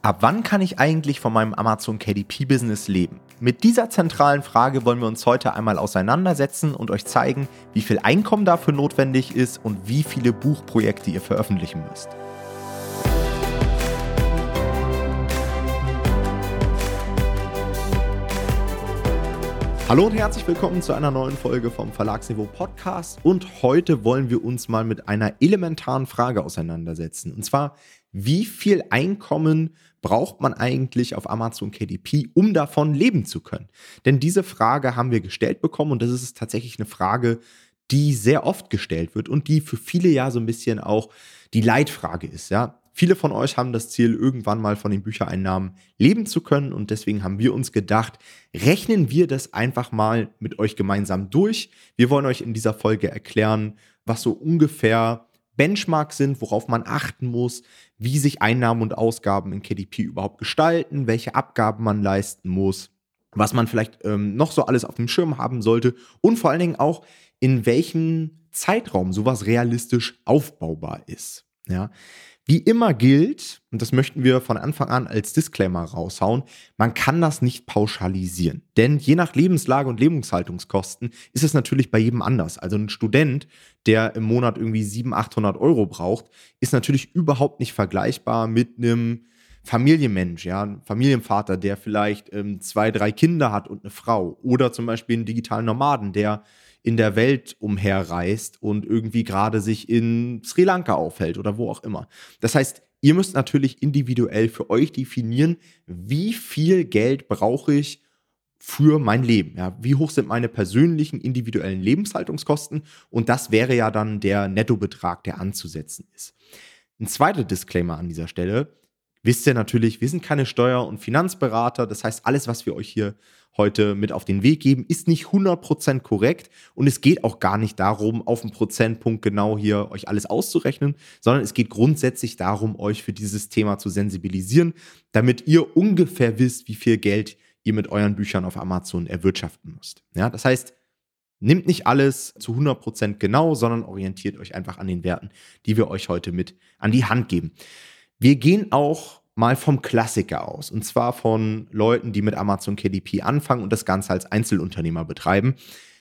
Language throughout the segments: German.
Ab wann kann ich eigentlich von meinem Amazon KDP-Business leben? Mit dieser zentralen Frage wollen wir uns heute einmal auseinandersetzen und euch zeigen, wie viel Einkommen dafür notwendig ist und wie viele Buchprojekte ihr veröffentlichen müsst. Hallo und herzlich willkommen zu einer neuen Folge vom Verlagsniveau Podcast. Und heute wollen wir uns mal mit einer elementaren Frage auseinandersetzen. Und zwar, wie viel Einkommen braucht man eigentlich auf Amazon KDP, um davon leben zu können? Denn diese Frage haben wir gestellt bekommen und das ist tatsächlich eine Frage, die sehr oft gestellt wird und die für viele ja so ein bisschen auch die Leitfrage ist, ja. Viele von euch haben das Ziel, irgendwann mal von den Büchereinnahmen leben zu können und deswegen haben wir uns gedacht, rechnen wir das einfach mal mit euch gemeinsam durch. Wir wollen euch in dieser Folge erklären, was so ungefähr Benchmarks sind, worauf man achten muss, wie sich Einnahmen und Ausgaben in KDP überhaupt gestalten, welche Abgaben man leisten muss, was man vielleicht ähm, noch so alles auf dem Schirm haben sollte und vor allen Dingen auch, in welchem Zeitraum sowas realistisch aufbaubar ist. Ja, wie immer gilt, und das möchten wir von Anfang an als Disclaimer raushauen, man kann das nicht pauschalisieren. Denn je nach Lebenslage und Lebenshaltungskosten ist es natürlich bei jedem anders. Also ein Student, der im Monat irgendwie 700, 800 Euro braucht, ist natürlich überhaupt nicht vergleichbar mit einem Familienmensch, ja, ein Familienvater, der vielleicht ähm, zwei, drei Kinder hat und eine Frau. Oder zum Beispiel einen digitalen Nomaden, der in der Welt umherreist und irgendwie gerade sich in Sri Lanka aufhält oder wo auch immer. Das heißt, ihr müsst natürlich individuell für euch definieren, wie viel Geld brauche ich für mein Leben. Ja, wie hoch sind meine persönlichen individuellen Lebenshaltungskosten? Und das wäre ja dann der Nettobetrag, der anzusetzen ist. Ein zweiter Disclaimer an dieser Stelle. Wisst ihr natürlich, wir sind keine Steuer- und Finanzberater. Das heißt, alles, was wir euch hier heute mit auf den Weg geben, ist nicht 100% korrekt und es geht auch gar nicht darum, auf einen Prozentpunkt genau hier euch alles auszurechnen, sondern es geht grundsätzlich darum, euch für dieses Thema zu sensibilisieren, damit ihr ungefähr wisst, wie viel Geld ihr mit euren Büchern auf Amazon erwirtschaften müsst. Ja, das heißt, nehmt nicht alles zu 100% genau, sondern orientiert euch einfach an den Werten, die wir euch heute mit an die Hand geben. Wir gehen auch mal vom Klassiker aus. Und zwar von Leuten, die mit Amazon KDP anfangen und das Ganze als Einzelunternehmer betreiben.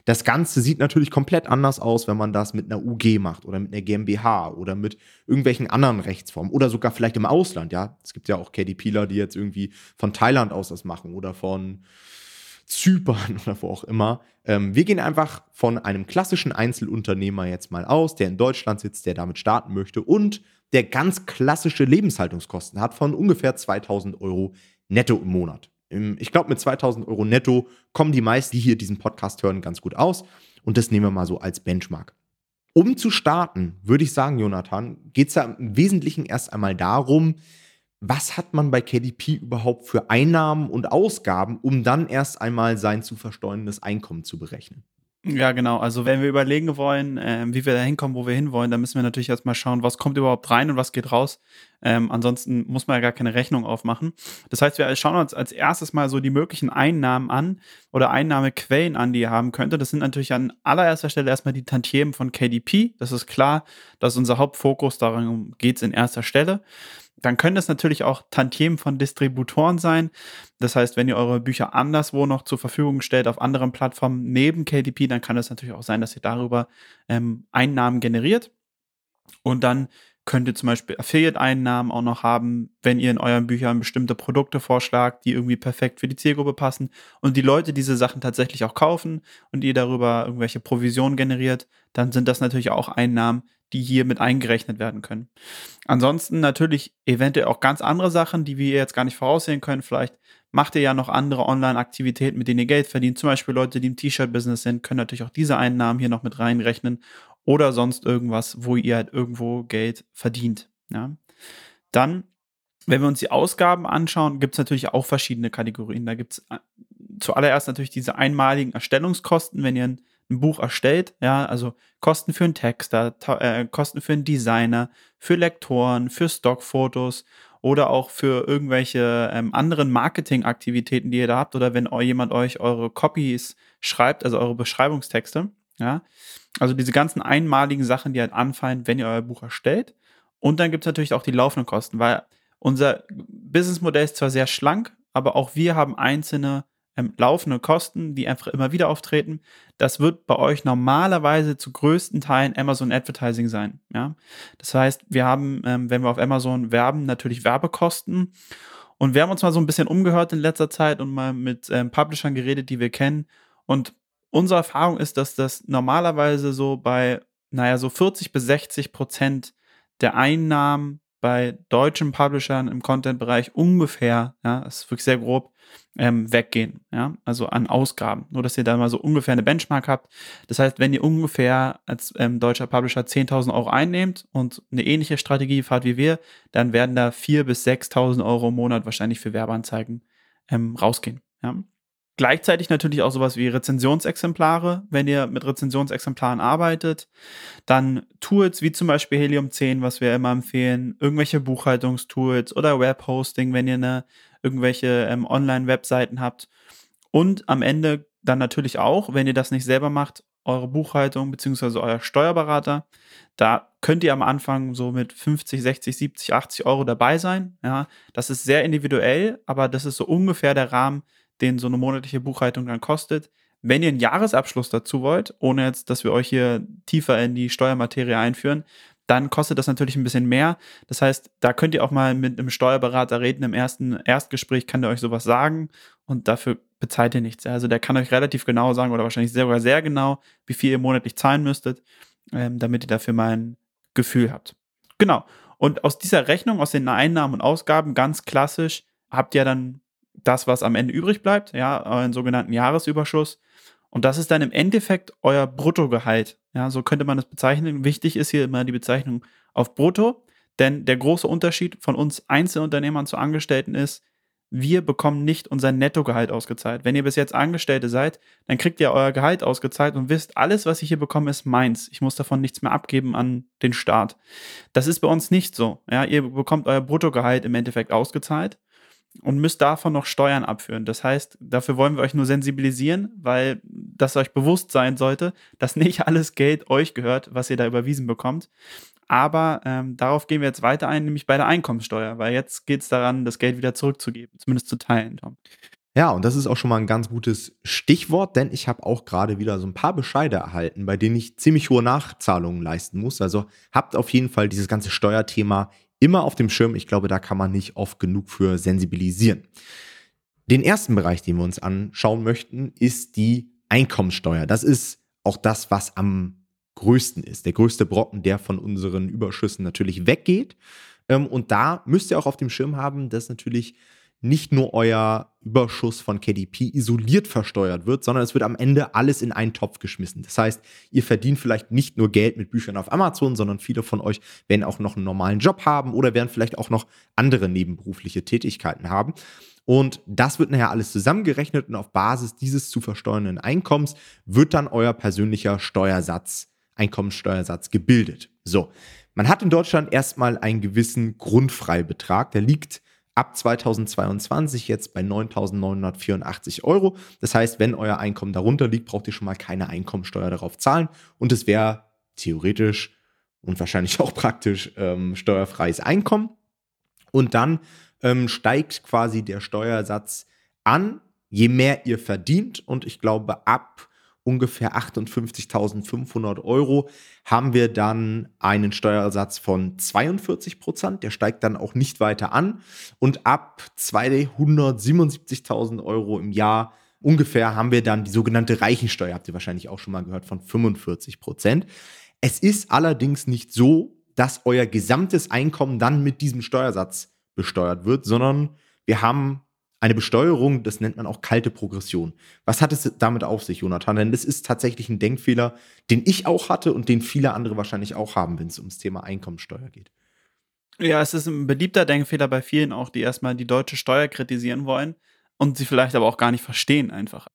Das Ganze sieht natürlich komplett anders aus, wenn man das mit einer UG macht oder mit einer GmbH oder mit irgendwelchen anderen Rechtsformen oder sogar vielleicht im Ausland. Ja, es gibt ja auch KDPler, die jetzt irgendwie von Thailand aus das machen oder von Zypern oder wo auch immer. Ähm, wir gehen einfach von einem klassischen Einzelunternehmer jetzt mal aus, der in Deutschland sitzt, der damit starten möchte und der ganz klassische Lebenshaltungskosten hat von ungefähr 2000 Euro netto im Monat. Ich glaube, mit 2000 Euro netto kommen die meisten, die hier diesen Podcast hören, ganz gut aus. Und das nehmen wir mal so als Benchmark. Um zu starten, würde ich sagen, Jonathan, geht es ja im Wesentlichen erst einmal darum, was hat man bei KDP überhaupt für Einnahmen und Ausgaben, um dann erst einmal sein zu versteuerndes Einkommen zu berechnen. Ja, genau. Also wenn wir überlegen wollen, ähm, wie wir da hinkommen, wo wir hinwollen, dann müssen wir natürlich erstmal schauen, was kommt überhaupt rein und was geht raus. Ähm, ansonsten muss man ja gar keine Rechnung aufmachen. Das heißt, wir schauen uns als erstes mal so die möglichen Einnahmen an oder Einnahmequellen an, die ihr haben könntet. Das sind natürlich an allererster Stelle erstmal die Tantiemen von KDP. Das ist klar, das ist unser Hauptfokus, darum geht es in erster Stelle. Dann können das natürlich auch Tantiemen von Distributoren sein. Das heißt, wenn ihr eure Bücher anderswo noch zur Verfügung stellt, auf anderen Plattformen neben KDP, dann kann es natürlich auch sein, dass ihr darüber ähm, Einnahmen generiert. Und dann könnt ihr zum Beispiel Affiliate-Einnahmen auch noch haben, wenn ihr in euren Büchern bestimmte Produkte vorschlagt, die irgendwie perfekt für die Zielgruppe passen und die Leute diese Sachen tatsächlich auch kaufen und ihr darüber irgendwelche Provisionen generiert, dann sind das natürlich auch Einnahmen, die hier mit eingerechnet werden können. Ansonsten natürlich eventuell auch ganz andere Sachen, die wir jetzt gar nicht voraussehen können. Vielleicht macht ihr ja noch andere Online-Aktivitäten, mit denen ihr Geld verdient. Zum Beispiel Leute, die im T-Shirt-Business sind, können natürlich auch diese Einnahmen hier noch mit reinrechnen oder sonst irgendwas, wo ihr halt irgendwo Geld verdient. Ja. Dann, wenn wir uns die Ausgaben anschauen, gibt es natürlich auch verschiedene Kategorien. Da gibt es äh, zuallererst natürlich diese einmaligen Erstellungskosten, wenn ihr ein ein Buch erstellt, ja, also Kosten für einen Texter, äh, Kosten für einen Designer, für Lektoren, für Stockfotos oder auch für irgendwelche ähm, anderen Marketingaktivitäten, die ihr da habt oder wenn jemand euch eure Copies schreibt, also eure Beschreibungstexte, ja. Also diese ganzen einmaligen Sachen, die halt anfallen, wenn ihr euer Buch erstellt. Und dann gibt es natürlich auch die laufenden Kosten, weil unser Businessmodell ist zwar sehr schlank, aber auch wir haben einzelne ähm, laufende Kosten, die einfach immer wieder auftreten. Das wird bei euch normalerweise zu größten Teilen Amazon Advertising sein. Ja? Das heißt, wir haben, ähm, wenn wir auf Amazon werben, natürlich Werbekosten. Und wir haben uns mal so ein bisschen umgehört in letzter Zeit und mal mit ähm, Publishern geredet, die wir kennen. Und unsere Erfahrung ist, dass das normalerweise so bei, naja, so 40 bis 60 Prozent der Einnahmen bei deutschen Publishern im Content-Bereich ungefähr, ja, ist wirklich sehr grob, ähm, weggehen, ja, also an Ausgaben. Nur, dass ihr da mal so ungefähr eine Benchmark habt. Das heißt, wenn ihr ungefähr als ähm, deutscher Publisher 10.000 Euro einnehmt und eine ähnliche Strategie fahrt wie wir, dann werden da 4.000 bis 6.000 Euro im Monat wahrscheinlich für Werbeanzeigen ähm, rausgehen, ja. Gleichzeitig natürlich auch sowas wie Rezensionsexemplare, wenn ihr mit Rezensionsexemplaren arbeitet. Dann Tools wie zum Beispiel Helium 10, was wir immer empfehlen, irgendwelche Buchhaltungstools oder Webhosting, wenn ihr eine, irgendwelche ähm, Online-Webseiten habt. Und am Ende dann natürlich auch, wenn ihr das nicht selber macht, eure Buchhaltung bzw. euer Steuerberater. Da könnt ihr am Anfang so mit 50, 60, 70, 80 Euro dabei sein. Ja, das ist sehr individuell, aber das ist so ungefähr der Rahmen, den so eine monatliche Buchhaltung dann kostet. Wenn ihr einen Jahresabschluss dazu wollt, ohne jetzt, dass wir euch hier tiefer in die Steuermaterie einführen, dann kostet das natürlich ein bisschen mehr. Das heißt, da könnt ihr auch mal mit einem Steuerberater reden. Im ersten Erstgespräch kann der euch sowas sagen und dafür bezahlt ihr nichts. Also der kann euch relativ genau sagen oder wahrscheinlich sogar sehr genau, wie viel ihr monatlich zahlen müsstet, ähm, damit ihr dafür mal ein Gefühl habt. Genau. Und aus dieser Rechnung, aus den Einnahmen und Ausgaben, ganz klassisch, habt ihr dann das, was am Ende übrig bleibt, ja, euren sogenannten Jahresüberschuss. Und das ist dann im Endeffekt euer Bruttogehalt. Ja, so könnte man das bezeichnen. Wichtig ist hier immer die Bezeichnung auf Brutto, denn der große Unterschied von uns Einzelunternehmern zu Angestellten ist, wir bekommen nicht unser Nettogehalt ausgezahlt. Wenn ihr bis jetzt Angestellte seid, dann kriegt ihr euer Gehalt ausgezahlt und wisst, alles, was ich hier bekomme, ist meins. Ich muss davon nichts mehr abgeben an den Staat. Das ist bei uns nicht so. Ja, ihr bekommt euer Bruttogehalt im Endeffekt ausgezahlt und müsst davon noch Steuern abführen. Das heißt, dafür wollen wir euch nur sensibilisieren, weil das euch bewusst sein sollte, dass nicht alles Geld euch gehört, was ihr da überwiesen bekommt. Aber ähm, darauf gehen wir jetzt weiter ein, nämlich bei der Einkommenssteuer, weil jetzt geht es daran, das Geld wieder zurückzugeben, zumindest zu teilen, Tom. Ja, und das ist auch schon mal ein ganz gutes Stichwort, denn ich habe auch gerade wieder so ein paar Bescheide erhalten, bei denen ich ziemlich hohe Nachzahlungen leisten muss. Also habt auf jeden Fall dieses ganze Steuerthema immer auf dem Schirm. Ich glaube, da kann man nicht oft genug für sensibilisieren. Den ersten Bereich, den wir uns anschauen möchten, ist die Einkommensteuer. Das ist auch das, was am größten ist. Der größte Brocken, der von unseren Überschüssen natürlich weggeht. Ähm, und da müsst ihr auch auf dem Schirm haben, dass natürlich nicht nur euer Überschuss von KDP isoliert versteuert wird, sondern es wird am Ende alles in einen Topf geschmissen. Das heißt, ihr verdient vielleicht nicht nur Geld mit Büchern auf Amazon, sondern viele von euch werden auch noch einen normalen Job haben oder werden vielleicht auch noch andere nebenberufliche Tätigkeiten haben. Und das wird nachher alles zusammengerechnet und auf Basis dieses zu versteuernden Einkommens wird dann euer persönlicher Steuersatz, Einkommenssteuersatz gebildet. So. Man hat in Deutschland erstmal einen gewissen Grundfreibetrag, der liegt ab 2022 jetzt bei 9.984 Euro. Das heißt, wenn euer Einkommen darunter liegt, braucht ihr schon mal keine Einkommensteuer darauf zahlen und es wäre theoretisch und wahrscheinlich auch praktisch ähm, steuerfreies Einkommen. Und dann ähm, steigt quasi der Steuersatz an, je mehr ihr verdient. Und ich glaube, ab ungefähr 58.500 Euro haben wir dann einen Steuersatz von 42 Prozent. Der steigt dann auch nicht weiter an. Und ab 277.000 Euro im Jahr ungefähr haben wir dann die sogenannte Reichensteuer, habt ihr wahrscheinlich auch schon mal gehört, von 45 Prozent. Es ist allerdings nicht so, dass euer gesamtes Einkommen dann mit diesem Steuersatz besteuert wird, sondern wir haben eine Besteuerung, das nennt man auch kalte Progression. Was hat es damit auf sich, Jonathan? Denn das ist tatsächlich ein Denkfehler, den ich auch hatte und den viele andere wahrscheinlich auch haben, wenn es ums Thema Einkommensteuer geht. Ja, es ist ein beliebter Denkfehler bei vielen auch, die erstmal die deutsche Steuer kritisieren wollen und sie vielleicht aber auch gar nicht verstehen einfach.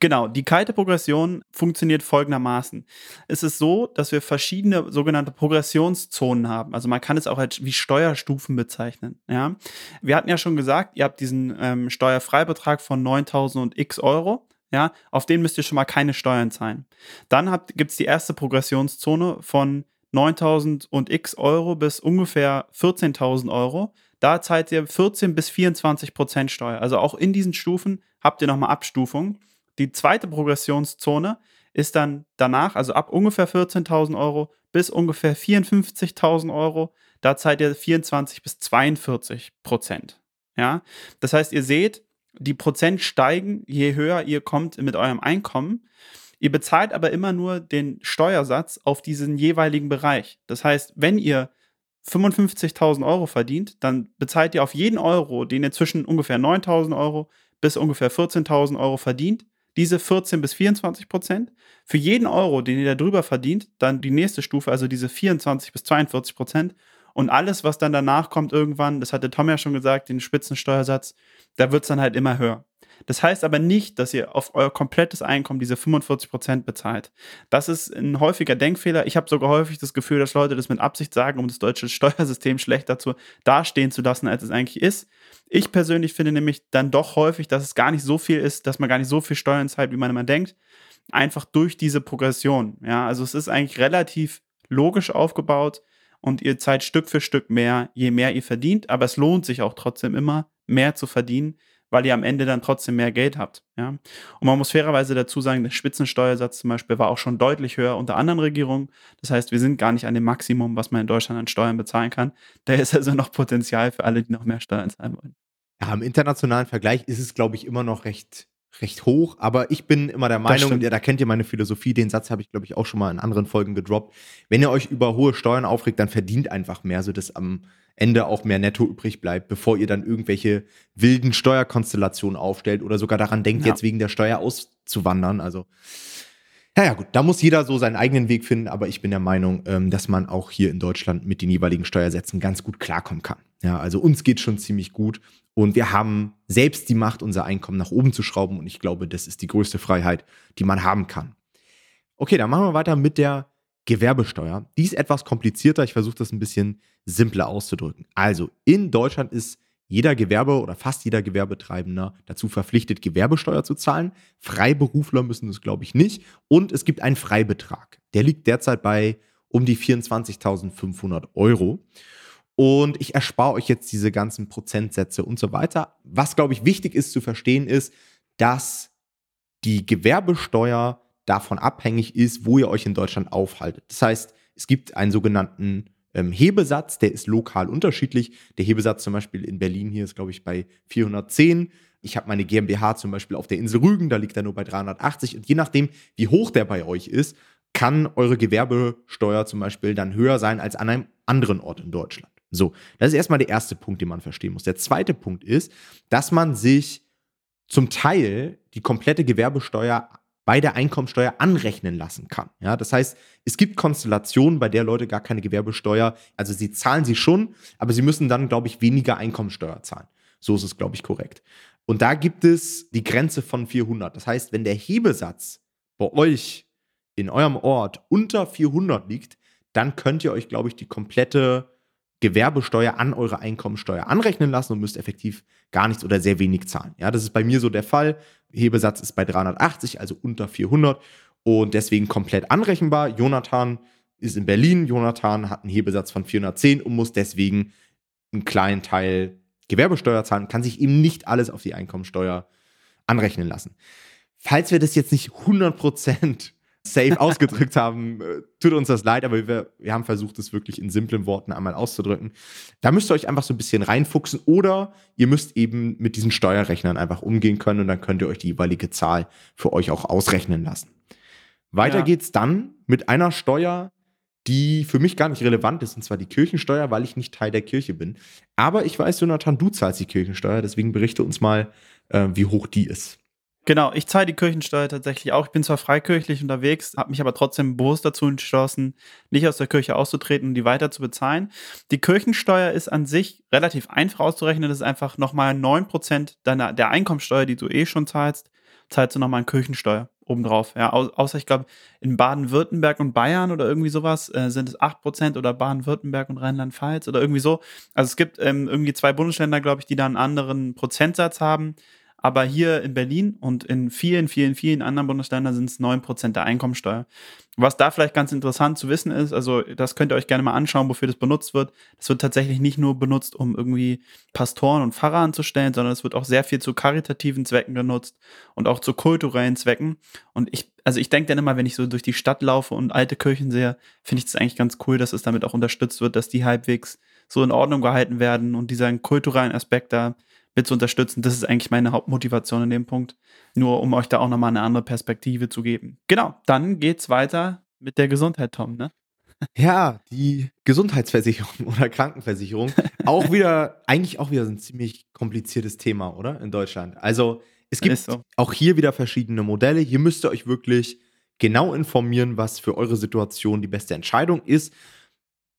Genau, die kalte Progression funktioniert folgendermaßen. Es ist so, dass wir verschiedene sogenannte Progressionszonen haben. Also man kann es auch als wie Steuerstufen bezeichnen. Ja? Wir hatten ja schon gesagt, ihr habt diesen ähm, Steuerfreibetrag von 9000 und x Euro. Ja, auf den müsst ihr schon mal keine Steuern zahlen. Dann gibt es die erste Progressionszone von 9000 und x Euro bis ungefähr 14.000 Euro. Da zahlt ihr 14 bis 24 Prozent Steuer. Also auch in diesen Stufen habt ihr nochmal Abstufungen. Die zweite Progressionszone ist dann danach, also ab ungefähr 14.000 Euro bis ungefähr 54.000 Euro, da zahlt ihr 24 bis 42 Prozent. Ja, das heißt, ihr seht, die Prozent steigen, je höher ihr kommt mit eurem Einkommen. Ihr bezahlt aber immer nur den Steuersatz auf diesen jeweiligen Bereich. Das heißt, wenn ihr 55.000 Euro verdient, dann bezahlt ihr auf jeden Euro, den ihr zwischen ungefähr 9.000 Euro bis ungefähr 14.000 Euro verdient, diese 14 bis 24 Prozent. Für jeden Euro, den ihr da drüber verdient, dann die nächste Stufe, also diese 24 bis 42 Prozent. Und alles, was dann danach kommt irgendwann, das hatte Tom ja schon gesagt, den Spitzensteuersatz, da wird es dann halt immer höher. Das heißt aber nicht, dass ihr auf euer komplettes Einkommen diese 45% bezahlt. Das ist ein häufiger Denkfehler. Ich habe sogar häufig das Gefühl, dass Leute das mit Absicht sagen, um das deutsche Steuersystem schlechter zu dastehen zu lassen, als es eigentlich ist. Ich persönlich finde nämlich dann doch häufig, dass es gar nicht so viel ist, dass man gar nicht so viel Steuern zahlt, wie man immer denkt. Einfach durch diese Progression. Ja, also es ist eigentlich relativ logisch aufgebaut und ihr zahlt Stück für Stück mehr, je mehr ihr verdient, aber es lohnt sich auch trotzdem immer, mehr zu verdienen, weil ihr am Ende dann trotzdem mehr Geld habt. Ja? Und man muss fairerweise dazu sagen, der Spitzensteuersatz zum Beispiel war auch schon deutlich höher unter anderen Regierungen. Das heißt, wir sind gar nicht an dem Maximum, was man in Deutschland an Steuern bezahlen kann. Da ist also noch Potenzial für alle, die noch mehr Steuern zahlen wollen. Ja, im internationalen Vergleich ist es, glaube ich, immer noch recht recht hoch, aber ich bin immer der Meinung, ja, da kennt ihr meine Philosophie, den Satz habe ich, glaube ich, auch schon mal in anderen Folgen gedroppt. Wenn ihr euch über hohe Steuern aufregt, dann verdient einfach mehr, sodass am Ende auch mehr Netto übrig bleibt, bevor ihr dann irgendwelche wilden Steuerkonstellationen aufstellt oder sogar daran denkt, ja. jetzt wegen der Steuer auszuwandern. Also, naja, gut, da muss jeder so seinen eigenen Weg finden, aber ich bin der Meinung, ähm, dass man auch hier in Deutschland mit den jeweiligen Steuersätzen ganz gut klarkommen kann. Ja, also uns geht schon ziemlich gut und wir haben selbst die Macht, unser Einkommen nach oben zu schrauben und ich glaube, das ist die größte Freiheit, die man haben kann. Okay, dann machen wir weiter mit der Gewerbesteuer. Die ist etwas komplizierter. Ich versuche das ein bisschen simpler auszudrücken. Also in Deutschland ist jeder Gewerbe oder fast jeder Gewerbetreibender dazu verpflichtet, Gewerbesteuer zu zahlen. Freiberufler müssen das, glaube ich, nicht. Und es gibt einen Freibetrag. Der liegt derzeit bei um die 24.500 Euro. Und ich erspare euch jetzt diese ganzen Prozentsätze und so weiter. Was, glaube ich, wichtig ist zu verstehen, ist, dass die Gewerbesteuer davon abhängig ist, wo ihr euch in Deutschland aufhaltet. Das heißt, es gibt einen sogenannten ähm, Hebesatz, der ist lokal unterschiedlich. Der Hebesatz zum Beispiel in Berlin hier ist, glaube ich, bei 410. Ich habe meine GmbH zum Beispiel auf der Insel Rügen, da liegt er nur bei 380. Und je nachdem, wie hoch der bei euch ist, kann eure Gewerbesteuer zum Beispiel dann höher sein als an einem anderen Ort in Deutschland. So, das ist erstmal der erste Punkt, den man verstehen muss. Der zweite Punkt ist, dass man sich zum Teil die komplette Gewerbesteuer bei der Einkommensteuer anrechnen lassen kann. Ja, das heißt, es gibt Konstellationen, bei der Leute gar keine Gewerbesteuer, also sie zahlen sie schon, aber sie müssen dann, glaube ich, weniger Einkommensteuer zahlen. So ist es, glaube ich, korrekt. Und da gibt es die Grenze von 400. Das heißt, wenn der Hebesatz bei euch in eurem Ort unter 400 liegt, dann könnt ihr euch, glaube ich, die komplette Gewerbesteuer an eure Einkommensteuer anrechnen lassen und müsst effektiv gar nichts oder sehr wenig zahlen. Ja, das ist bei mir so der Fall. Hebesatz ist bei 380, also unter 400 und deswegen komplett anrechenbar. Jonathan ist in Berlin. Jonathan hat einen Hebesatz von 410 und muss deswegen einen kleinen Teil Gewerbesteuer zahlen, kann sich eben nicht alles auf die Einkommensteuer anrechnen lassen. Falls wir das jetzt nicht 100% safe ausgedrückt haben, äh, tut uns das leid, aber wir, wir haben versucht, es wirklich in simplen Worten einmal auszudrücken. Da müsst ihr euch einfach so ein bisschen reinfuchsen oder ihr müsst eben mit diesen Steuerrechnern einfach umgehen können und dann könnt ihr euch die jeweilige Zahl für euch auch ausrechnen lassen. Weiter ja. geht's dann mit einer Steuer, die für mich gar nicht relevant ist, und zwar die Kirchensteuer, weil ich nicht Teil der Kirche bin. Aber ich weiß, Jonathan, du zahlst die Kirchensteuer, deswegen berichte uns mal, äh, wie hoch die ist. Genau, ich zahle die Kirchensteuer tatsächlich auch. Ich bin zwar freikirchlich unterwegs, habe mich aber trotzdem bewusst dazu entschlossen, nicht aus der Kirche auszutreten und die weiter zu bezahlen. Die Kirchensteuer ist an sich relativ einfach auszurechnen. Das ist einfach nochmal 9% deiner, der Einkommensteuer, die du eh schon zahlst, zahlst du nochmal eine Kirchensteuer obendrauf. Ja, au außer ich glaube, in Baden-Württemberg und Bayern oder irgendwie sowas äh, sind es 8% oder Baden-Württemberg und Rheinland-Pfalz oder irgendwie so. Also es gibt ähm, irgendwie zwei Bundesländer, glaube ich, die da einen anderen Prozentsatz haben. Aber hier in Berlin und in vielen, vielen, vielen anderen Bundesländern sind es 9% der Einkommensteuer. Was da vielleicht ganz interessant zu wissen ist, also das könnt ihr euch gerne mal anschauen, wofür das benutzt wird. Das wird tatsächlich nicht nur benutzt, um irgendwie Pastoren und Pfarrer anzustellen, sondern es wird auch sehr viel zu karitativen Zwecken genutzt und auch zu kulturellen Zwecken. Und ich, also ich denke dann immer, wenn ich so durch die Stadt laufe und alte Kirchen sehe, finde ich es eigentlich ganz cool, dass es damit auch unterstützt wird, dass die halbwegs so in Ordnung gehalten werden und dieser kulturellen Aspekt da mit zu unterstützen. Das ist eigentlich meine Hauptmotivation in dem Punkt. Nur um euch da auch nochmal eine andere Perspektive zu geben. Genau, dann geht's weiter mit der Gesundheit, Tom, ne? Ja, die Gesundheitsversicherung oder Krankenversicherung. auch wieder, eigentlich auch wieder ein ziemlich kompliziertes Thema, oder? In Deutschland. Also, es gibt so. auch hier wieder verschiedene Modelle. Hier müsst ihr euch wirklich genau informieren, was für eure Situation die beste Entscheidung ist.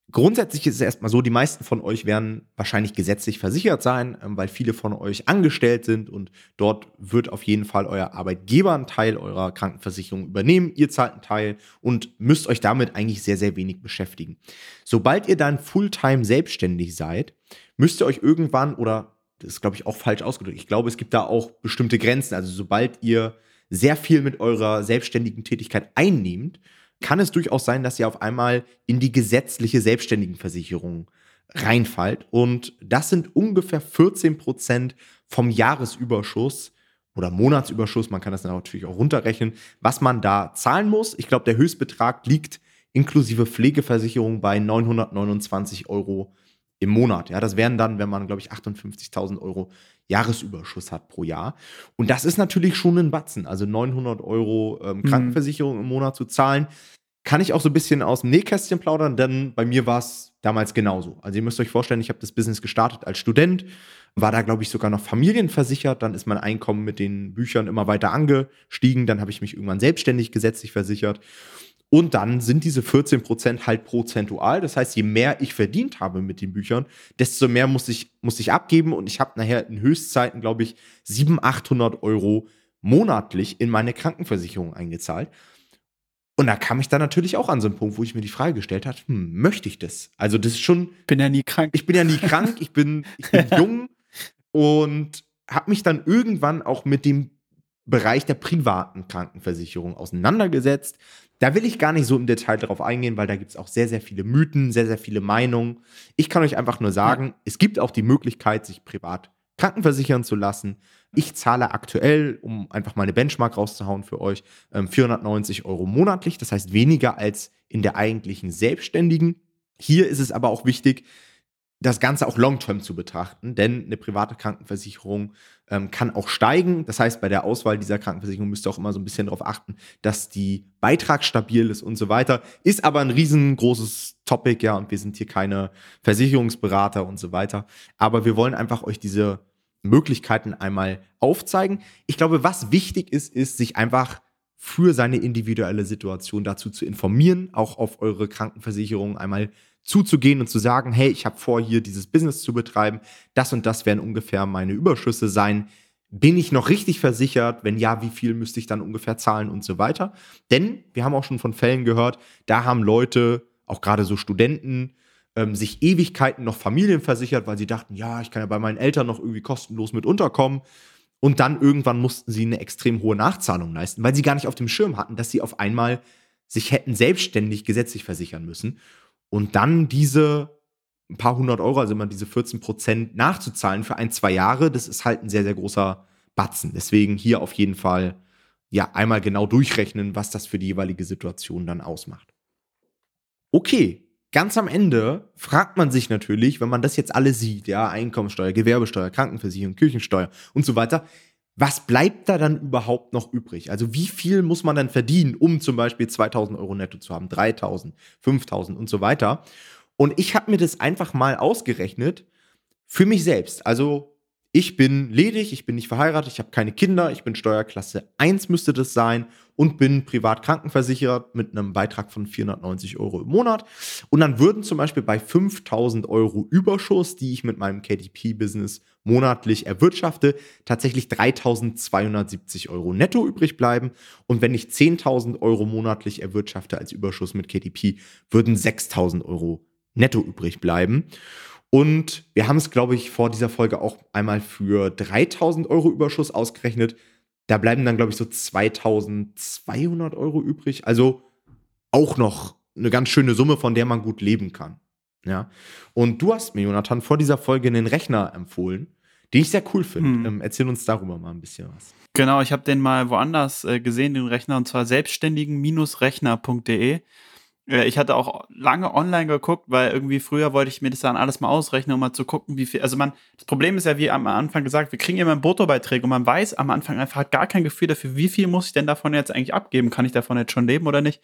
Grundsätzlich ist es erstmal so, die meisten von euch werden wahrscheinlich gesetzlich versichert sein, ähm, weil viele von euch angestellt sind und dort wird auf jeden Fall euer Arbeitgeber einen Teil eurer Krankenversicherung übernehmen. Ihr zahlt einen Teil und müsst euch damit eigentlich sehr, sehr wenig beschäftigen. Sobald ihr dann Fulltime selbstständig seid, müsst ihr euch irgendwann oder das ist, glaube ich, auch falsch ausgedrückt. Ich glaube, es gibt da auch bestimmte Grenzen. Also sobald ihr sehr viel mit eurer selbstständigen Tätigkeit einnehmt, kann es durchaus sein, dass ihr auf einmal in die gesetzliche Selbstständigenversicherung reinfallt. Und das sind ungefähr 14 Prozent vom Jahresüberschuss oder Monatsüberschuss, man kann das natürlich auch runterrechnen, was man da zahlen muss. Ich glaube, der Höchstbetrag liegt inklusive Pflegeversicherung bei 929 Euro im Monat. Ja, das wären dann, wenn man, glaube ich, 58.000 Euro Jahresüberschuss hat pro Jahr. Und das ist natürlich schon ein Batzen. Also 900 Euro ähm, mhm. Krankenversicherung mhm. im Monat zu zahlen, kann ich auch so ein bisschen aus dem Nähkästchen plaudern, denn bei mir war es damals genauso. Also ihr müsst euch vorstellen, ich habe das Business gestartet als Student, war da, glaube ich, sogar noch familienversichert. Dann ist mein Einkommen mit den Büchern immer weiter angestiegen. Dann habe ich mich irgendwann selbstständig gesetzlich versichert. Und dann sind diese 14 Prozent halt prozentual. Das heißt, je mehr ich verdient habe mit den Büchern, desto mehr muss ich, muss ich abgeben. Und ich habe nachher in Höchstzeiten, glaube ich, 700, 800 Euro monatlich in meine Krankenversicherung eingezahlt. Und da kam ich dann natürlich auch an so einen Punkt, wo ich mir die Frage gestellt habe, hm, möchte ich das? Also das ist schon. Bin ja nie krank. Ich bin ja nie krank, ich bin, ich bin jung und habe mich dann irgendwann auch mit dem Bereich der privaten Krankenversicherung auseinandergesetzt. Da will ich gar nicht so im Detail darauf eingehen, weil da gibt es auch sehr, sehr viele Mythen, sehr, sehr viele Meinungen. Ich kann euch einfach nur sagen, ja. es gibt auch die Möglichkeit, sich privat krankenversichern zu lassen. Ich zahle aktuell, um einfach mal eine Benchmark rauszuhauen für euch, 490 ähm, Euro monatlich. Das heißt weniger als in der eigentlichen Selbstständigen. Hier ist es aber auch wichtig, das Ganze auch long-term zu betrachten, denn eine private Krankenversicherung ähm, kann auch steigen. Das heißt, bei der Auswahl dieser Krankenversicherung müsst ihr auch immer so ein bisschen darauf achten, dass die Beitrag stabil ist und so weiter. Ist aber ein riesengroßes Topic, ja, und wir sind hier keine Versicherungsberater und so weiter. Aber wir wollen einfach euch diese Möglichkeiten einmal aufzeigen. Ich glaube, was wichtig ist, ist, sich einfach für seine individuelle Situation dazu zu informieren, auch auf eure Krankenversicherung einmal zuzugehen und zu sagen, hey, ich habe vor, hier dieses Business zu betreiben, das und das werden ungefähr meine Überschüsse sein. Bin ich noch richtig versichert? Wenn ja, wie viel müsste ich dann ungefähr zahlen und so weiter? Denn wir haben auch schon von Fällen gehört, da haben Leute, auch gerade so Studenten, ähm, sich Ewigkeiten noch Familien versichert, weil sie dachten, ja, ich kann ja bei meinen Eltern noch irgendwie kostenlos mit unterkommen. Und dann irgendwann mussten sie eine extrem hohe Nachzahlung leisten, weil sie gar nicht auf dem Schirm hatten, dass sie auf einmal sich hätten selbstständig gesetzlich versichern müssen. Und dann diese ein paar hundert Euro, also immer diese 14 Prozent nachzuzahlen für ein, zwei Jahre, das ist halt ein sehr, sehr großer Batzen. Deswegen hier auf jeden Fall ja einmal genau durchrechnen, was das für die jeweilige Situation dann ausmacht. Okay, ganz am Ende fragt man sich natürlich, wenn man das jetzt alles sieht, ja, Einkommensteuer, Gewerbesteuer, Krankenversicherung, Kirchensteuer und so weiter, was bleibt da dann überhaupt noch übrig? Also wie viel muss man dann verdienen, um zum Beispiel 2000 Euro netto zu haben, 3000, 5000 und so weiter? Und ich habe mir das einfach mal ausgerechnet für mich selbst. Also ich bin ledig, ich bin nicht verheiratet, ich habe keine Kinder, ich bin Steuerklasse 1 müsste das sein und bin privat krankenversichert mit einem Beitrag von 490 Euro im Monat. Und dann würden zum Beispiel bei 5000 Euro Überschuss, die ich mit meinem KDP-Business monatlich erwirtschafte, tatsächlich 3270 Euro netto übrig bleiben. Und wenn ich 10.000 Euro monatlich erwirtschafte als Überschuss mit KDP, würden 6000 Euro netto übrig bleiben. Und wir haben es, glaube ich, vor dieser Folge auch einmal für 3000 Euro Überschuss ausgerechnet. Da bleiben dann, glaube ich, so 2200 Euro übrig. Also auch noch eine ganz schöne Summe, von der man gut leben kann. Ja. Und du hast mir, Jonathan, vor dieser Folge einen Rechner empfohlen, den ich sehr cool finde. Hm. Ähm, erzähl uns darüber mal ein bisschen was. Genau, ich habe den mal woanders äh, gesehen, den Rechner, und zwar selbstständigen-rechner.de. Ich hatte auch lange online geguckt, weil irgendwie früher wollte ich mir das dann alles mal ausrechnen, um mal zu gucken, wie viel. Also man, das Problem ist ja, wie am Anfang gesagt, wir kriegen immer Bruttobeiträge und man weiß am Anfang einfach gar kein Gefühl dafür, wie viel muss ich denn davon jetzt eigentlich abgeben? Kann ich davon jetzt schon leben oder nicht?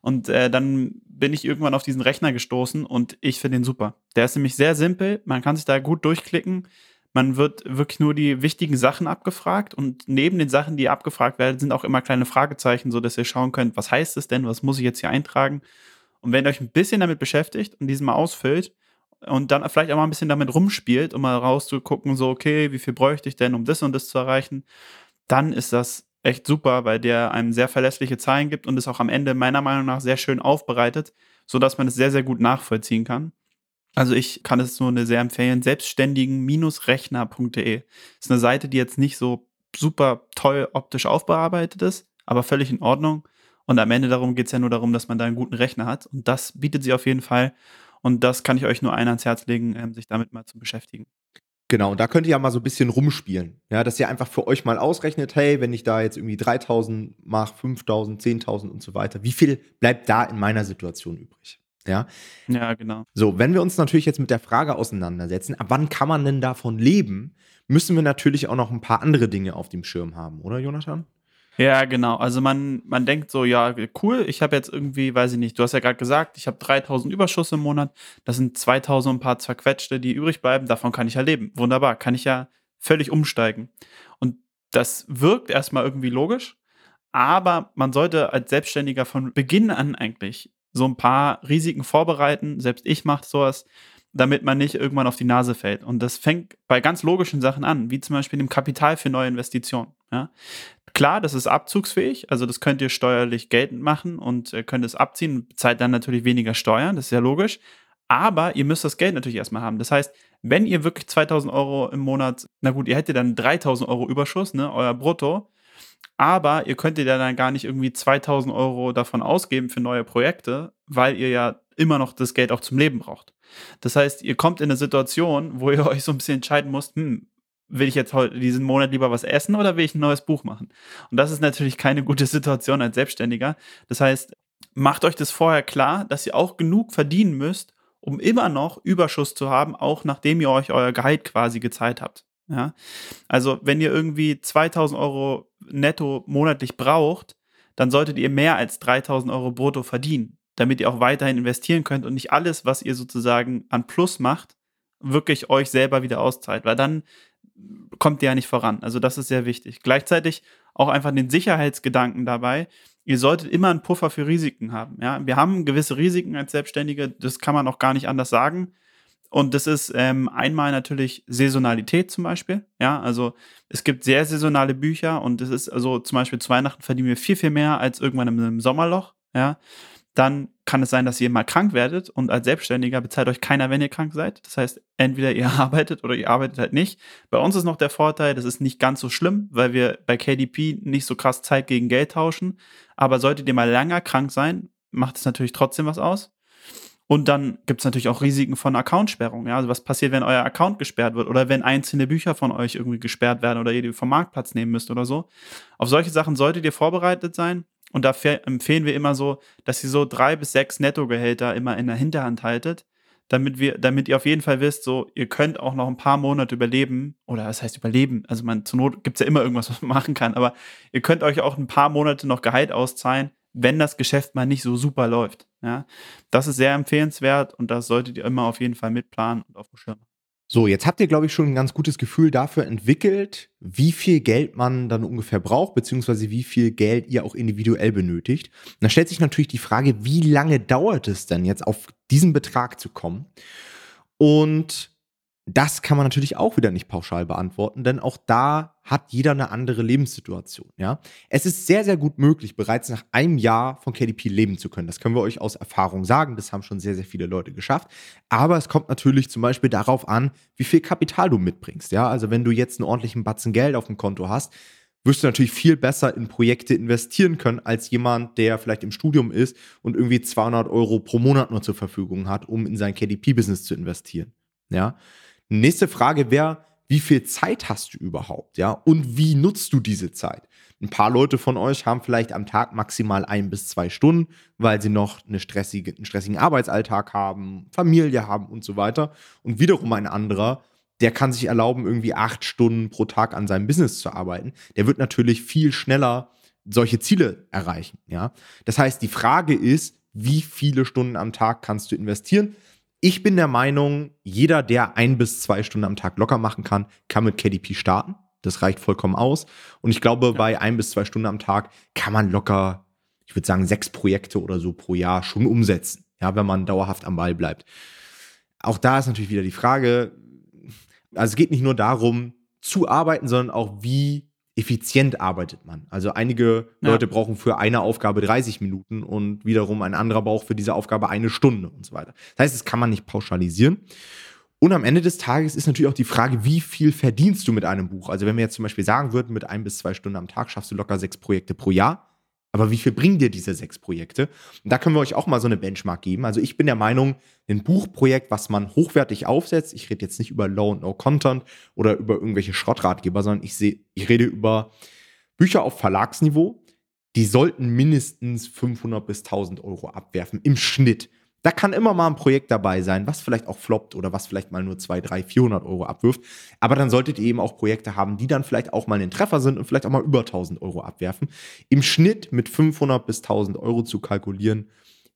Und äh, dann bin ich irgendwann auf diesen Rechner gestoßen und ich finde den super. Der ist nämlich sehr simpel, man kann sich da gut durchklicken. Man wird wirklich nur die wichtigen Sachen abgefragt und neben den Sachen, die abgefragt werden, sind auch immer kleine Fragezeichen, so dass ihr schauen könnt, was heißt es denn, was muss ich jetzt hier eintragen? Und wenn ihr euch ein bisschen damit beschäftigt und diesen mal ausfüllt und dann vielleicht auch mal ein bisschen damit rumspielt, um mal rauszugucken, so, okay, wie viel bräuchte ich denn, um das und das zu erreichen, dann ist das echt super, weil der einem sehr verlässliche Zahlen gibt und es auch am Ende meiner Meinung nach sehr schön aufbereitet, sodass man es sehr, sehr gut nachvollziehen kann. Also ich kann es nur sehr empfehlen, selbstständigen-rechner.de. Ist eine Seite, die jetzt nicht so super toll optisch aufbearbeitet ist, aber völlig in Ordnung. Und am Ende darum geht es ja nur darum, dass man da einen guten Rechner hat. Und das bietet sie auf jeden Fall. Und das kann ich euch nur ein ans Herz legen, ähm, sich damit mal zu beschäftigen. Genau, und da könnt ihr ja mal so ein bisschen rumspielen. Ja, dass ihr einfach für euch mal ausrechnet, hey, wenn ich da jetzt irgendwie 3000 mache, 5000, 10.000 und so weiter, wie viel bleibt da in meiner Situation übrig? Ja. Ja, genau. So, wenn wir uns natürlich jetzt mit der Frage auseinandersetzen, ab wann kann man denn davon leben, müssen wir natürlich auch noch ein paar andere Dinge auf dem Schirm haben, oder Jonathan? Ja, genau. Also man, man denkt so, ja, cool, ich habe jetzt irgendwie, weiß ich nicht, du hast ja gerade gesagt, ich habe 3000 Überschuss im Monat, das sind 2000 und ein paar zerquetschte, die übrig bleiben, davon kann ich ja leben. Wunderbar, kann ich ja völlig umsteigen. Und das wirkt erstmal irgendwie logisch, aber man sollte als Selbstständiger von Beginn an eigentlich so ein paar Risiken vorbereiten. Selbst ich mache sowas, damit man nicht irgendwann auf die Nase fällt. Und das fängt bei ganz logischen Sachen an, wie zum Beispiel dem Kapital für neue Investitionen. Ja? Klar, das ist abzugsfähig, also das könnt ihr steuerlich geltend machen und äh, könnt es abziehen, zahlt dann natürlich weniger Steuern, das ist ja logisch. Aber ihr müsst das Geld natürlich erstmal haben. Das heißt, wenn ihr wirklich 2000 Euro im Monat, na gut, ihr hättet dann 3000 Euro Überschuss, ne, euer Brutto, aber ihr könntet ja dann gar nicht irgendwie 2000 Euro davon ausgeben für neue Projekte, weil ihr ja immer noch das Geld auch zum Leben braucht. Das heißt, ihr kommt in eine Situation, wo ihr euch so ein bisschen entscheiden müsst, hm, will ich jetzt heute diesen Monat lieber was essen oder will ich ein neues Buch machen? Und das ist natürlich keine gute Situation als Selbstständiger. Das heißt, macht euch das vorher klar, dass ihr auch genug verdienen müsst, um immer noch Überschuss zu haben, auch nachdem ihr euch euer Gehalt quasi gezahlt habt. Ja? Also, wenn ihr irgendwie 2000 Euro netto monatlich braucht, dann solltet ihr mehr als 3000 Euro brutto verdienen, damit ihr auch weiterhin investieren könnt und nicht alles, was ihr sozusagen an Plus macht, wirklich euch selber wieder auszahlt, weil dann kommt ihr ja nicht voran. Also das ist sehr wichtig. Gleichzeitig auch einfach den Sicherheitsgedanken dabei. Ihr solltet immer einen Puffer für Risiken haben. Ja, wir haben gewisse Risiken als Selbstständige. Das kann man auch gar nicht anders sagen. Und das ist ähm, einmal natürlich Saisonalität zum Beispiel. Ja, also es gibt sehr saisonale Bücher und es ist also zum Beispiel zu Weihnachten verdienen wir viel, viel mehr als irgendwann im Sommerloch. Ja, dann kann es sein, dass ihr mal krank werdet und als Selbstständiger bezahlt euch keiner, wenn ihr krank seid. Das heißt, entweder ihr arbeitet oder ihr arbeitet halt nicht. Bei uns ist noch der Vorteil, das ist nicht ganz so schlimm, weil wir bei KDP nicht so krass Zeit gegen Geld tauschen. Aber solltet ihr mal länger krank sein, macht es natürlich trotzdem was aus. Und dann gibt es natürlich auch Risiken von Accountsperrung. Ja? Also was passiert, wenn euer Account gesperrt wird oder wenn einzelne Bücher von euch irgendwie gesperrt werden oder ihr die vom Marktplatz nehmen müsst oder so. Auf solche Sachen solltet ihr vorbereitet sein. Und da empfehlen wir immer so, dass ihr so drei bis sechs Nettogehälter immer in der Hinterhand haltet, damit wir, damit ihr auf jeden Fall wisst, so, ihr könnt auch noch ein paar Monate überleben. Oder was heißt überleben? Also man, zur Not gibt es ja immer irgendwas, was man machen kann, aber ihr könnt euch auch ein paar Monate noch Gehalt auszahlen, wenn das Geschäft mal nicht so super läuft. Ja, das ist sehr empfehlenswert und das solltet ihr immer auf jeden Fall mitplanen und auf dem Schirm. So, jetzt habt ihr, glaube ich, schon ein ganz gutes Gefühl dafür entwickelt, wie viel Geld man dann ungefähr braucht, beziehungsweise wie viel Geld ihr auch individuell benötigt. Und da stellt sich natürlich die Frage, wie lange dauert es denn jetzt auf diesen Betrag zu kommen? Und das kann man natürlich auch wieder nicht pauschal beantworten, denn auch da hat jeder eine andere Lebenssituation. Ja? Es ist sehr, sehr gut möglich, bereits nach einem Jahr von KDP leben zu können. Das können wir euch aus Erfahrung sagen. Das haben schon sehr, sehr viele Leute geschafft. Aber es kommt natürlich zum Beispiel darauf an, wie viel Kapital du mitbringst. Ja? Also wenn du jetzt einen ordentlichen Batzen Geld auf dem Konto hast, wirst du natürlich viel besser in Projekte investieren können als jemand, der vielleicht im Studium ist und irgendwie 200 Euro pro Monat nur zur Verfügung hat, um in sein KDP-Business zu investieren. Ja. Nächste Frage wäre, wie viel Zeit hast du überhaupt, ja? Und wie nutzt du diese Zeit? Ein paar Leute von euch haben vielleicht am Tag maximal ein bis zwei Stunden, weil sie noch eine stressige, einen stressigen Arbeitsalltag haben, Familie haben und so weiter. Und wiederum ein anderer, der kann sich erlauben, irgendwie acht Stunden pro Tag an seinem Business zu arbeiten. Der wird natürlich viel schneller solche Ziele erreichen, ja? Das heißt, die Frage ist, wie viele Stunden am Tag kannst du investieren? Ich bin der Meinung, jeder, der ein bis zwei Stunden am Tag locker machen kann, kann mit KDP starten. Das reicht vollkommen aus. Und ich glaube, ja. bei ein bis zwei Stunden am Tag kann man locker, ich würde sagen, sechs Projekte oder so pro Jahr schon umsetzen. Ja, wenn man dauerhaft am Ball bleibt. Auch da ist natürlich wieder die Frage, also es geht nicht nur darum, zu arbeiten, sondern auch, wie effizient arbeitet man. Also einige ja. Leute brauchen für eine Aufgabe 30 Minuten und wiederum ein anderer braucht für diese Aufgabe eine Stunde und so weiter. Das heißt, das kann man nicht pauschalisieren. Und am Ende des Tages ist natürlich auch die Frage, wie viel verdienst du mit einem Buch? Also wenn wir jetzt zum Beispiel sagen würden, mit ein bis zwei Stunden am Tag schaffst du locker sechs Projekte pro Jahr, aber wie viel bringen dir diese sechs Projekte? Und da können wir euch auch mal so eine Benchmark geben. Also ich bin der Meinung, ein Buchprojekt, was man hochwertig aufsetzt, ich rede jetzt nicht über Low und No Content oder über irgendwelche Schrottratgeber, sondern ich sehe, ich rede über Bücher auf Verlagsniveau, die sollten mindestens 500 bis 1000 Euro abwerfen im Schnitt. Da kann immer mal ein Projekt dabei sein, was vielleicht auch floppt oder was vielleicht mal nur 2, 3, 400 Euro abwirft. Aber dann solltet ihr eben auch Projekte haben, die dann vielleicht auch mal ein Treffer sind und vielleicht auch mal über 1000 Euro abwerfen. Im Schnitt mit 500 bis 1000 Euro zu kalkulieren,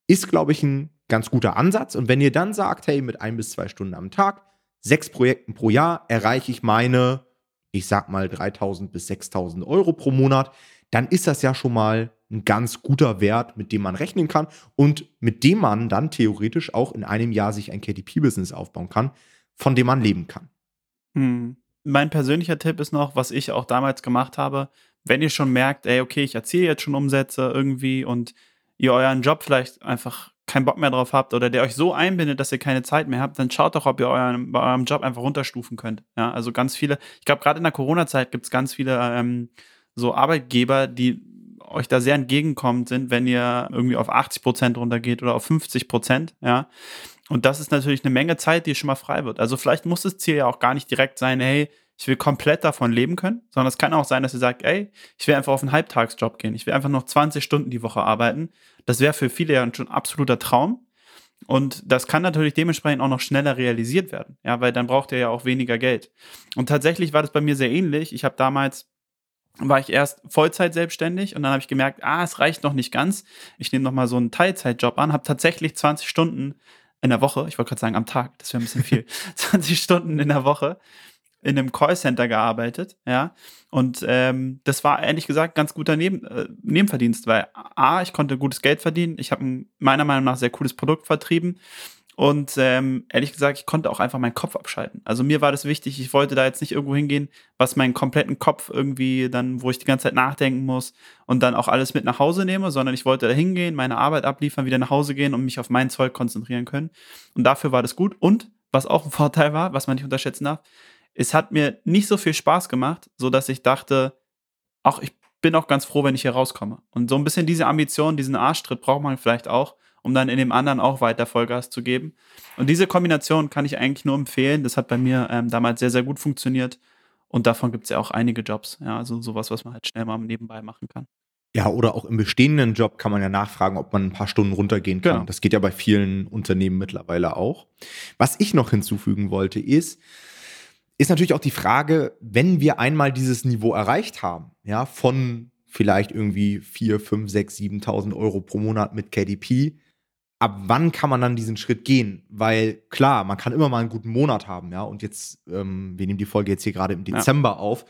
ist, glaube ich, ein ganz guter Ansatz. Und wenn ihr dann sagt, hey, mit ein bis zwei Stunden am Tag, sechs Projekten pro Jahr erreiche ich meine, ich sag mal 3000 bis 6000 Euro pro Monat, dann ist das ja schon mal ein ganz guter Wert, mit dem man rechnen kann und mit dem man dann theoretisch auch in einem Jahr sich ein KDP-Business aufbauen kann, von dem man leben kann. Hm. Mein persönlicher Tipp ist noch, was ich auch damals gemacht habe, wenn ihr schon merkt, ey, okay, ich erzähle jetzt schon Umsätze irgendwie und ihr euren Job vielleicht einfach keinen Bock mehr drauf habt oder der euch so einbindet, dass ihr keine Zeit mehr habt, dann schaut doch, ob ihr euren, bei eurem Job einfach runterstufen könnt. Ja, also ganz viele, ich glaube, gerade in der Corona-Zeit gibt es ganz viele ähm, so Arbeitgeber, die euch da sehr entgegenkommend sind, wenn ihr irgendwie auf 80 Prozent runtergeht oder auf 50 Prozent, ja. Und das ist natürlich eine Menge Zeit, die schon mal frei wird. Also vielleicht muss das Ziel ja auch gar nicht direkt sein, hey, ich will komplett davon leben können, sondern es kann auch sein, dass ihr sagt, ey, ich will einfach auf einen Halbtagsjob gehen. Ich will einfach noch 20 Stunden die Woche arbeiten. Das wäre für viele ja schon ein absoluter Traum. Und das kann natürlich dementsprechend auch noch schneller realisiert werden, ja, weil dann braucht ihr ja auch weniger Geld. Und tatsächlich war das bei mir sehr ähnlich. Ich habe damals war ich erst Vollzeit selbstständig und dann habe ich gemerkt, ah, es reicht noch nicht ganz. Ich nehme noch mal so einen Teilzeitjob an, habe tatsächlich 20 Stunden in der Woche, ich wollte gerade sagen am Tag, das wäre ein bisschen viel, 20 Stunden in der Woche in einem Callcenter gearbeitet, ja. Und ähm, das war ehrlich gesagt ganz guter Neben, äh, Nebenverdienst, weil A, ich konnte gutes Geld verdienen, ich habe meiner Meinung nach sehr cooles Produkt vertrieben und ähm, ehrlich gesagt, ich konnte auch einfach meinen Kopf abschalten. Also mir war das wichtig, ich wollte da jetzt nicht irgendwo hingehen, was meinen kompletten Kopf irgendwie dann, wo ich die ganze Zeit nachdenken muss und dann auch alles mit nach Hause nehme, sondern ich wollte da hingehen, meine Arbeit abliefern, wieder nach Hause gehen und mich auf mein Zeug konzentrieren können. Und dafür war das gut. Und was auch ein Vorteil war, was man nicht unterschätzen darf, es hat mir nicht so viel Spaß gemacht, so dass ich dachte, auch ich bin auch ganz froh, wenn ich hier rauskomme. Und so ein bisschen diese Ambition, diesen Arschtritt braucht man vielleicht auch, um dann in dem anderen auch weiter Vollgas zu geben. Und diese Kombination kann ich eigentlich nur empfehlen. Das hat bei mir ähm, damals sehr, sehr gut funktioniert. Und davon gibt es ja auch einige Jobs. Ja, also sowas, was man halt schnell mal nebenbei machen kann. Ja, oder auch im bestehenden Job kann man ja nachfragen, ob man ein paar Stunden runtergehen kann. Genau. Das geht ja bei vielen Unternehmen mittlerweile auch. Was ich noch hinzufügen wollte, ist, ist natürlich auch die Frage, wenn wir einmal dieses Niveau erreicht haben, ja, von vielleicht irgendwie 4, 5, 6, 7.000 Euro pro Monat mit KDP, ab wann kann man dann diesen Schritt gehen? Weil klar, man kann immer mal einen guten Monat haben, ja. Und jetzt, ähm, wir nehmen die Folge jetzt hier gerade im Dezember ja. auf.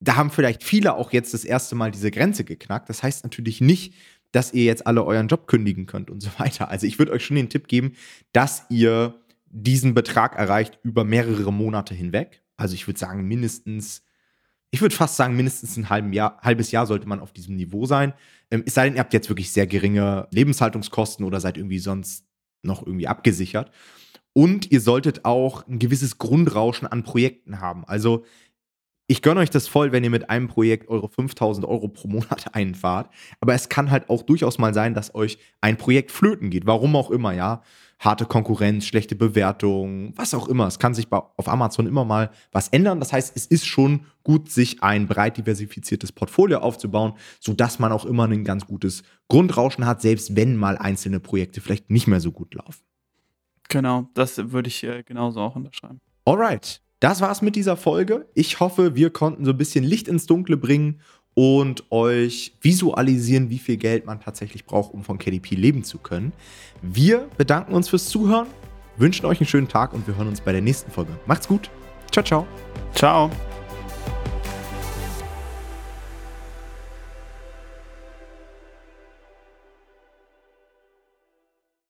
Da haben vielleicht viele auch jetzt das erste Mal diese Grenze geknackt. Das heißt natürlich nicht, dass ihr jetzt alle euren Job kündigen könnt und so weiter. Also ich würde euch schon den Tipp geben, dass ihr diesen Betrag erreicht über mehrere Monate hinweg. Also ich würde sagen, mindestens, ich würde fast sagen, mindestens ein halben Jahr, halbes Jahr sollte man auf diesem Niveau sein. Ähm, es sei denn, ihr habt jetzt wirklich sehr geringe Lebenshaltungskosten oder seid irgendwie sonst noch irgendwie abgesichert. Und ihr solltet auch ein gewisses Grundrauschen an Projekten haben. Also ich gönne euch das voll, wenn ihr mit einem Projekt eure 5000 Euro pro Monat einfahrt. Aber es kann halt auch durchaus mal sein, dass euch ein Projekt flöten geht. Warum auch immer, ja. Harte Konkurrenz, schlechte Bewertung, was auch immer. Es kann sich auf Amazon immer mal was ändern. Das heißt, es ist schon gut, sich ein breit diversifiziertes Portfolio aufzubauen, sodass man auch immer ein ganz gutes Grundrauschen hat, selbst wenn mal einzelne Projekte vielleicht nicht mehr so gut laufen. Genau, das würde ich äh, genauso auch unterschreiben. Alright, das war's mit dieser Folge. Ich hoffe, wir konnten so ein bisschen Licht ins Dunkle bringen und euch visualisieren, wie viel Geld man tatsächlich braucht, um von KDP leben zu können. Wir bedanken uns fürs Zuhören, wünschen euch einen schönen Tag und wir hören uns bei der nächsten Folge. Macht's gut. Ciao, ciao. Ciao.